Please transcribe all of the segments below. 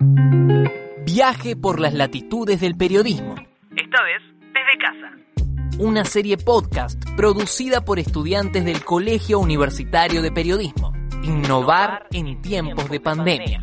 Viaje por las latitudes del periodismo. Esta vez desde casa. Una serie podcast producida por estudiantes del Colegio Universitario de Periodismo. Innovar en tiempos de pandemia.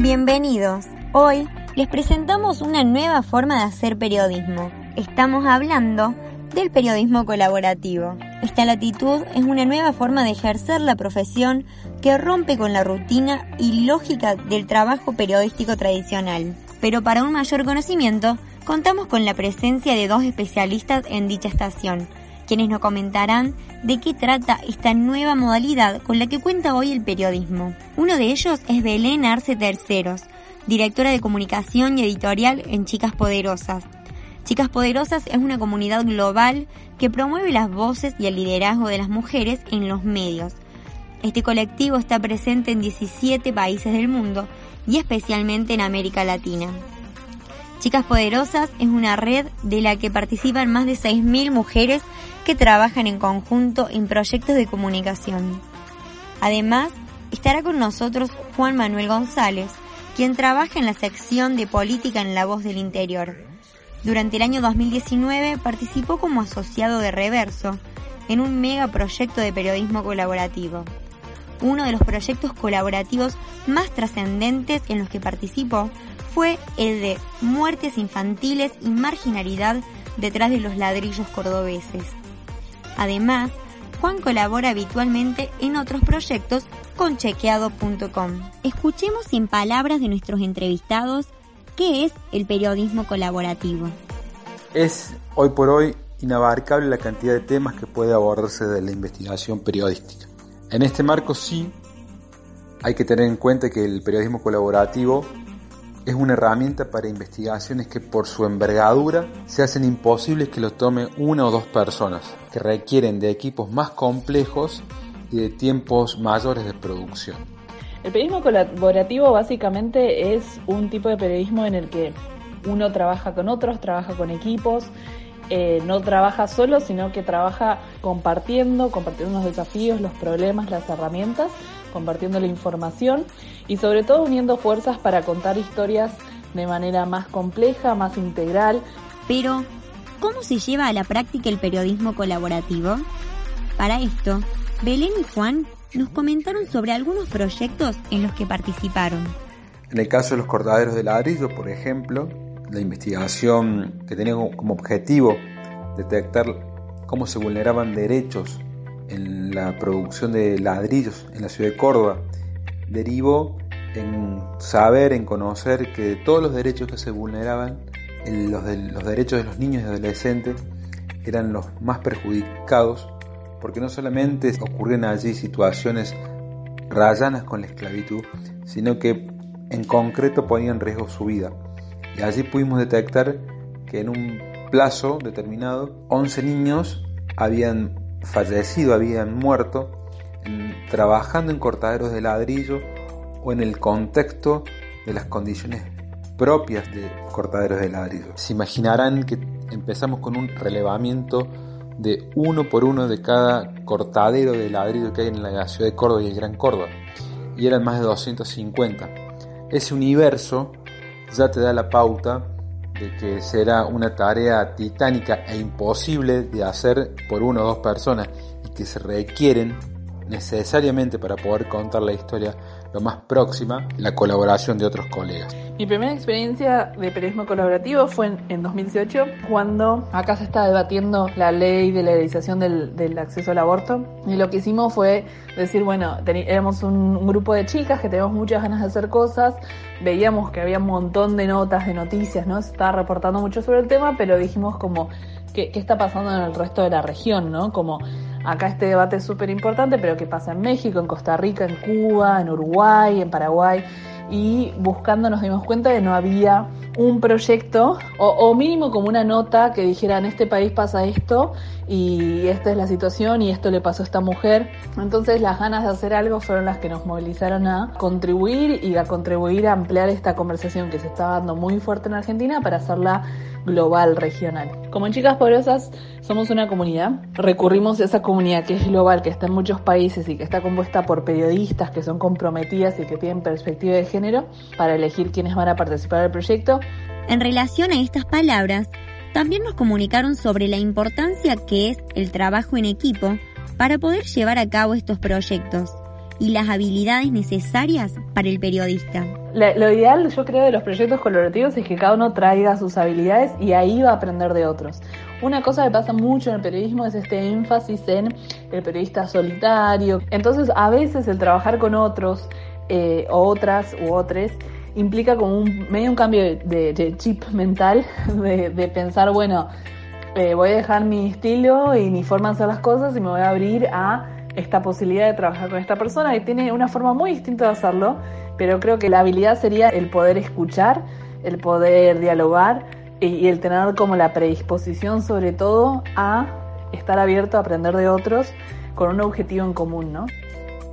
Bienvenidos. Hoy les presentamos una nueva forma de hacer periodismo. Estamos hablando del periodismo colaborativo. Esta latitud es una nueva forma de ejercer la profesión que rompe con la rutina y lógica del trabajo periodístico tradicional. Pero para un mayor conocimiento, contamos con la presencia de dos especialistas en dicha estación, quienes nos comentarán de qué trata esta nueva modalidad con la que cuenta hoy el periodismo. Uno de ellos es Belén Arce Terceros, directora de comunicación y editorial en Chicas Poderosas, Chicas Poderosas es una comunidad global que promueve las voces y el liderazgo de las mujeres en los medios. Este colectivo está presente en 17 países del mundo y especialmente en América Latina. Chicas Poderosas es una red de la que participan más de 6.000 mujeres que trabajan en conjunto en proyectos de comunicación. Además, estará con nosotros Juan Manuel González, quien trabaja en la sección de política en La Voz del Interior. Durante el año 2019 participó como asociado de Reverso en un megaproyecto de periodismo colaborativo. Uno de los proyectos colaborativos más trascendentes en los que participó fue el de muertes infantiles y marginalidad detrás de los ladrillos cordobeses. Además, Juan colabora habitualmente en otros proyectos con chequeado.com. Escuchemos en palabras de nuestros entrevistados ¿Qué es el periodismo colaborativo? Es hoy por hoy inabarcable la cantidad de temas que puede abordarse de la investigación periodística. En este marco sí hay que tener en cuenta que el periodismo colaborativo es una herramienta para investigaciones que por su envergadura se hacen imposibles que lo tome una o dos personas, que requieren de equipos más complejos y de tiempos mayores de producción. El periodismo colaborativo básicamente es un tipo de periodismo en el que uno trabaja con otros, trabaja con equipos, eh, no trabaja solo, sino que trabaja compartiendo, compartiendo los desafíos, los problemas, las herramientas, compartiendo la información y sobre todo uniendo fuerzas para contar historias de manera más compleja, más integral. Pero, ¿cómo se lleva a la práctica el periodismo colaborativo? Para esto, Belén y Juan nos comentaron sobre algunos proyectos en los que participaron. En el caso de los cortaderos de ladrillo, por ejemplo, la investigación que tenía como objetivo detectar cómo se vulneraban derechos en la producción de ladrillos en la ciudad de Córdoba, derivó en saber, en conocer que todos los derechos que se vulneraban, los, de, los derechos de los niños y adolescentes, eran los más perjudicados porque no solamente ocurren allí situaciones rayanas con la esclavitud, sino que en concreto ponían en riesgo su vida. Y allí pudimos detectar que en un plazo determinado 11 niños habían fallecido, habían muerto trabajando en cortaderos de ladrillo o en el contexto de las condiciones propias de cortaderos de ladrillo. Se imaginarán que empezamos con un relevamiento de uno por uno de cada cortadero de ladrillo que hay en la ciudad de Córdoba y el Gran Córdoba. Y eran más de 250. Ese universo ya te da la pauta de que será una tarea titánica e imposible de hacer por una o dos personas y que se requieren necesariamente para poder contar la historia lo más próxima, la colaboración de otros colegas. Mi primera experiencia de periodismo colaborativo fue en, 2018, cuando acá se estaba debatiendo la ley de legalización del, del acceso al aborto. Y lo que hicimos fue decir, bueno, éramos un, grupo de chicas que teníamos muchas ganas de hacer cosas, veíamos que había un montón de notas, de noticias, ¿no? Se estaba reportando mucho sobre el tema, pero dijimos como, ¿qué, qué está pasando en el resto de la región, ¿no? Como Acá este debate es súper importante, pero ¿qué pasa en México, en Costa Rica, en Cuba, en Uruguay, en Paraguay? Y buscando nos dimos cuenta de que no había un proyecto o, mínimo como una nota que dijera en este país pasa esto y esta es la situación y esto le pasó a esta mujer. Entonces las ganas de hacer algo fueron las que nos movilizaron a contribuir y a contribuir a ampliar esta conversación que se está dando muy fuerte en Argentina para hacerla global, regional. Como en Chicas Poderosas somos una comunidad, recurrimos a esa comunidad que es global, que está en muchos países y que está compuesta por periodistas que son comprometidas y que tienen perspectiva de género para elegir quiénes van a participar del proyecto. En relación a estas palabras, también nos comunicaron sobre la importancia que es el trabajo en equipo para poder llevar a cabo estos proyectos y las habilidades necesarias para el periodista. lo ideal, yo creo, de los proyectos colaborativos es que cada uno traiga sus habilidades y ahí va a aprender de otros. Una cosa que pasa mucho en el periodismo es este énfasis en el periodista solitario. Entonces, a veces el trabajar con otros eh, otras u otros implica como un medio un cambio de, chip mental, de, pensar, bueno, eh, voy a dejar mi estilo y mi forma de hacer las cosas y me voy a abrir a esta posibilidad de trabajar con esta persona y tiene una forma muy distinta de hacerlo, pero creo que la habilidad sería el poder escuchar, el poder dialogar y, el tener como la predisposición sobre todo a estar abierto a aprender de otros con un objetivo en común, ¿no?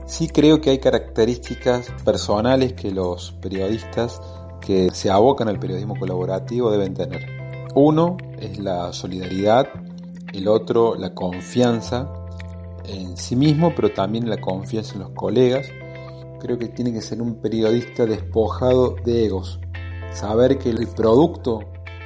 Sí creo que hay características personales que los periodistas que se abocan al periodismo colaborativo deben tener. Uno es la solidaridad, el otro la confianza en sí mismo, pero también la confianza en los colegas. Creo que tiene que ser un periodista despojado de egos. Saber que el producto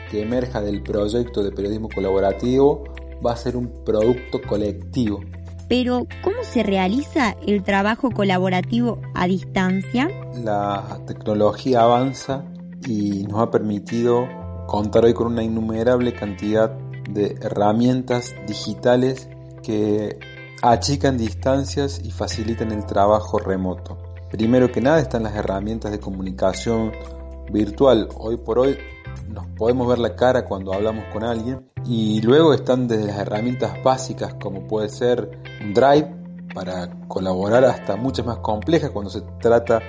que emerja del proyecto de periodismo colaborativo va a ser un producto colectivo. Pero, ¿cómo se realiza el trabajo colaborativo a distancia? La tecnología avanza y nos ha permitido contar hoy con una innumerable cantidad de herramientas digitales que achican distancias y facilitan el trabajo remoto. Primero que nada están las herramientas de comunicación virtual. Hoy por hoy nos podemos ver la cara cuando hablamos con alguien y luego están desde las herramientas básicas como puede ser un Drive para colaborar hasta muchas más complejas cuando se trata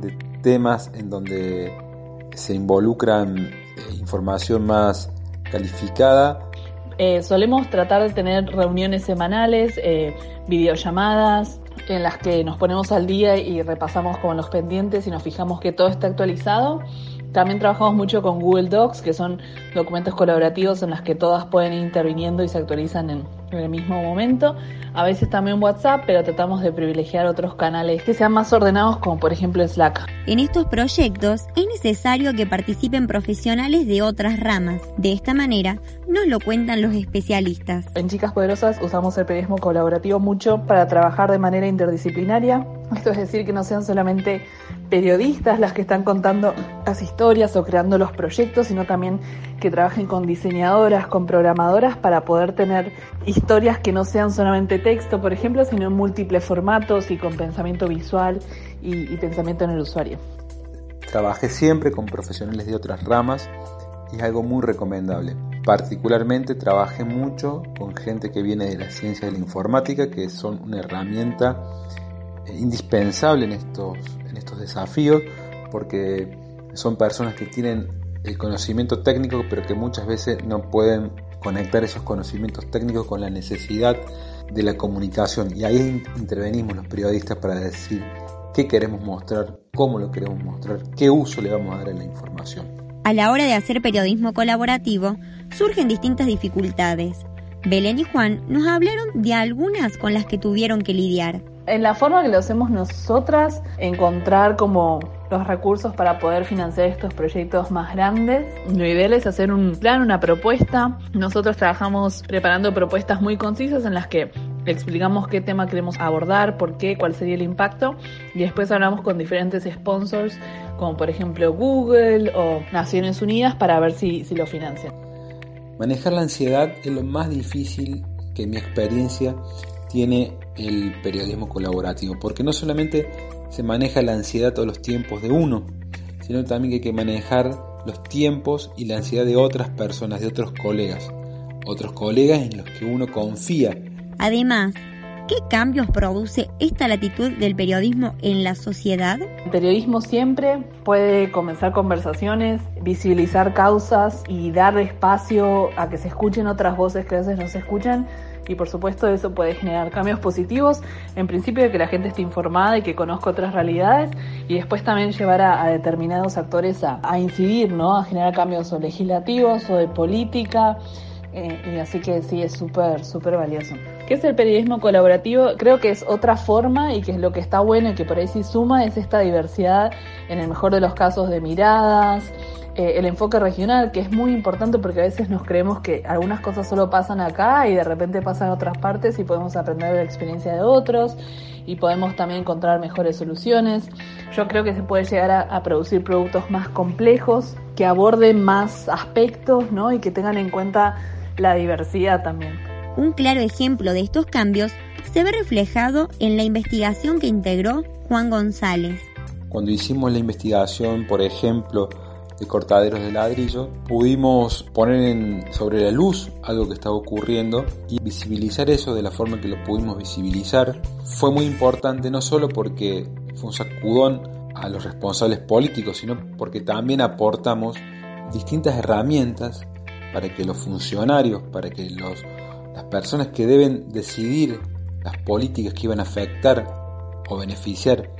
de temas en donde se involucran eh, información más calificada eh, solemos tratar de tener reuniones semanales, eh, videollamadas, en las que nos ponemos al día y repasamos como los pendientes y nos fijamos que todo está actualizado. También trabajamos mucho con Google Docs, que son documentos colaborativos en los que todas pueden ir interviniendo y se actualizan en, en el mismo momento. A veces también WhatsApp, pero tratamos de privilegiar otros canales que sean más ordenados, como por ejemplo Slack. En estos proyectos es necesario que participen profesionales de otras ramas. De esta manera, nos lo cuentan los especialistas. En Chicas Poderosas usamos el periodismo colaborativo mucho para trabajar de manera interdisciplinaria. Esto es decir, que no sean solamente periodistas las que están contando las historias o creando los proyectos, sino también que trabajen con diseñadoras, con programadoras para poder tener historias que no sean solamente texto, por ejemplo, sino en múltiples formatos y con pensamiento visual y, pensamiento en el usuario. Trabajé siempre con profesionales de otras ramas y es algo muy recomendable. Particularmente trabajé mucho con gente que viene de la ciencia de la informática, que son una herramienta indispensable en estos, en estos desafíos, porque son personas que tienen el conocimiento técnico, pero que muchas veces no pueden conectar esos conocimientos técnicos con la necesidad de la comunicación. Y ahí intervenimos los periodistas para decir qué queremos mostrar, cómo lo queremos mostrar, qué uso le vamos a dar a la información. A la hora de hacer periodismo colaborativo, surgen distintas dificultades. Belén y Juan nos hablaron de algunas con las que tuvieron que lidiar. En la forma que lo hacemos nosotras, encontrar como los recursos para poder financiar estos proyectos más grandes. Lo ideal es hacer un plan, una propuesta. Nosotros trabajamos preparando propuestas muy concisas en las que explicamos qué tema queremos abordar, por qué, cuál sería el impacto y después hablamos con diferentes sponsors como por ejemplo Google o Naciones Unidas para ver si, si lo financian. Manejar la ansiedad es lo más difícil que mi experiencia tiene el periodismo colaborativo, porque no solamente se maneja la ansiedad todos los tiempos de uno, sino también que hay que manejar los tiempos y la ansiedad de otras personas, de otros colegas, otros colegas en los que uno confía. Además, ¿Qué cambios produce esta latitud del periodismo en la sociedad? El periodismo siempre puede comenzar conversaciones, visibilizar causas y dar espacio a que se escuchen otras voces que a veces no se escuchan y por supuesto eso puede generar cambios positivos, en principio de que la gente esté informada y que conozca otras realidades y después también llevar a, determinados actores a, a, incidir, ¿no? a generar cambios o legislativos o de política eh, y así que sí, es súper, súper valioso. ¿Qué es el periodismo colaborativo? Creo que es otra forma y que es lo que está bueno y que por ahí sí suma es esta diversidad, en el mejor de los casos, de miradas, eh, el enfoque regional, que es muy importante porque a veces nos creemos que algunas cosas solo pasan acá y de repente pasan en otras partes y podemos aprender de la experiencia de otros y podemos también encontrar mejores soluciones. Yo creo que se puede llegar a, a producir productos más complejos, que aborden más aspectos ¿no? y que tengan en cuenta la diversidad también. Un claro ejemplo de estos cambios se ve reflejado en la investigación que integró Juan González. Cuando hicimos la investigación, por ejemplo, de cortaderos de ladrillo, pudimos poner sobre la luz algo que estaba ocurriendo y visibilizar eso de la forma que lo pudimos visibilizar. Fue muy importante no solo porque fue un sacudón a los responsables políticos, sino porque también aportamos distintas herramientas para que los funcionarios, para que los, las personas que deben decidir las políticas que iban a afectar o beneficiar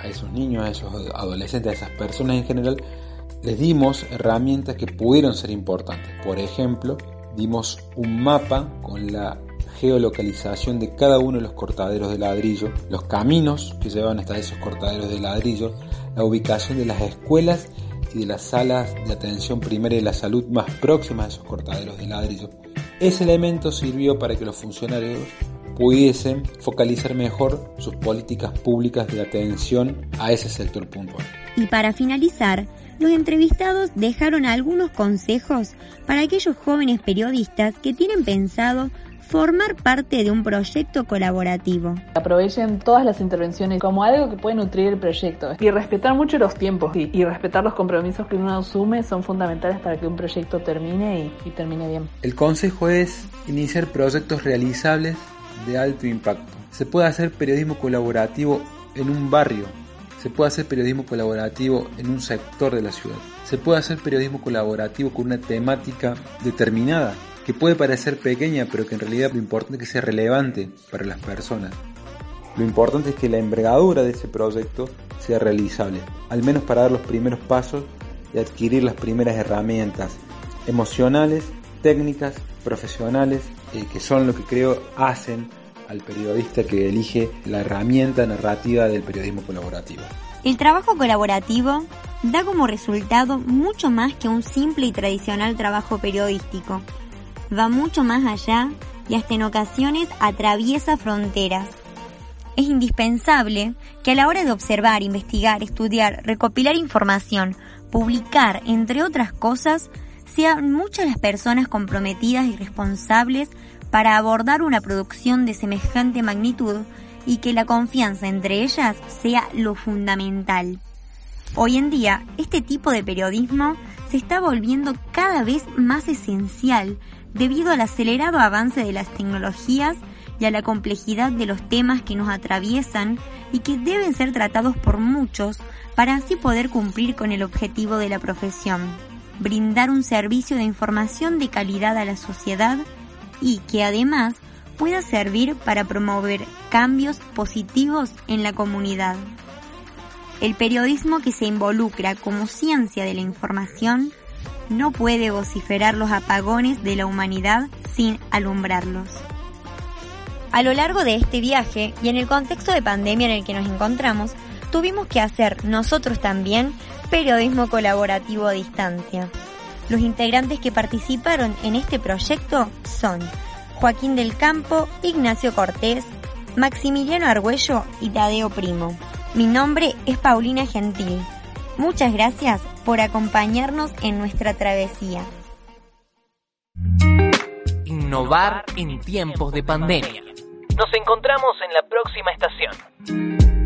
a esos niños, a esos adolescentes, a esas personas en general, les dimos herramientas que pudieron ser importantes. Por ejemplo, dimos un mapa con la geolocalización de cada uno de los cortaderos de ladrillo, los caminos que llevan hasta esos cortaderos de ladrillo, la ubicación de las escuelas y de las salas de atención primaria de la salud más próximas a esos cortaderos de ladrillo. Ese elemento sirvió para que los funcionarios pudiesen focalizar mejor sus políticas públicas de atención a ese sector puntual. Y para finalizar, los entrevistados dejaron algunos consejos para aquellos jóvenes periodistas que tienen pensado formar parte de un proyecto colaborativo. Aprovechen todas las intervenciones como algo que puede nutrir el proyecto y respetar mucho los tiempos y, respetar los compromisos que uno asume son fundamentales para que un proyecto termine y, y termine bien. El consejo es iniciar proyectos realizables de alto impacto. Se puede hacer periodismo colaborativo en un barrio, se puede hacer periodismo colaborativo en un sector de la ciudad, se puede hacer periodismo colaborativo con una temática determinada que puede parecer pequeña, pero que en realidad lo importante es que sea relevante para las personas. Lo importante es que la envergadura de ese proyecto sea realizable, al menos para dar los primeros pasos y adquirir las primeras herramientas emocionales, técnicas, profesionales, eh, que son lo que creo hacen al periodista que elige la herramienta narrativa del periodismo colaborativo. El trabajo colaborativo da como resultado mucho más que un simple y tradicional trabajo periodístico va mucho más allá y hasta en ocasiones atraviesa fronteras. Es indispensable que a la hora de observar, investigar, estudiar, recopilar información, publicar, entre otras cosas, sean muchas las personas comprometidas y responsables para abordar una producción de semejante magnitud y que la confianza entre ellas sea lo fundamental. Hoy en día, este tipo de periodismo se está volviendo cada vez más esencial debido al acelerado avance de las tecnologías y a la complejidad de los temas que nos atraviesan y que deben ser tratados por muchos para así poder cumplir con el objetivo de la profesión, brindar un servicio de información de calidad a la sociedad y que además pueda servir para promover cambios positivos en la comunidad. El periodismo que se involucra como ciencia de la información no puede vociferar los apagones de la humanidad sin alumbrarlos. A lo largo de este viaje y en el contexto de pandemia en el que nos encontramos, tuvimos que hacer nosotros también periodismo colaborativo a distancia. Los integrantes que participaron en este proyecto son Joaquín del Campo, Ignacio Cortés, Maximiliano Argüello y Tadeo Primo. Mi nombre es Paulina Gentil. Muchas gracias por acompañarnos en nuestra travesía. Innovar en tiempos de pandemia. Nos encontramos en la próxima estación.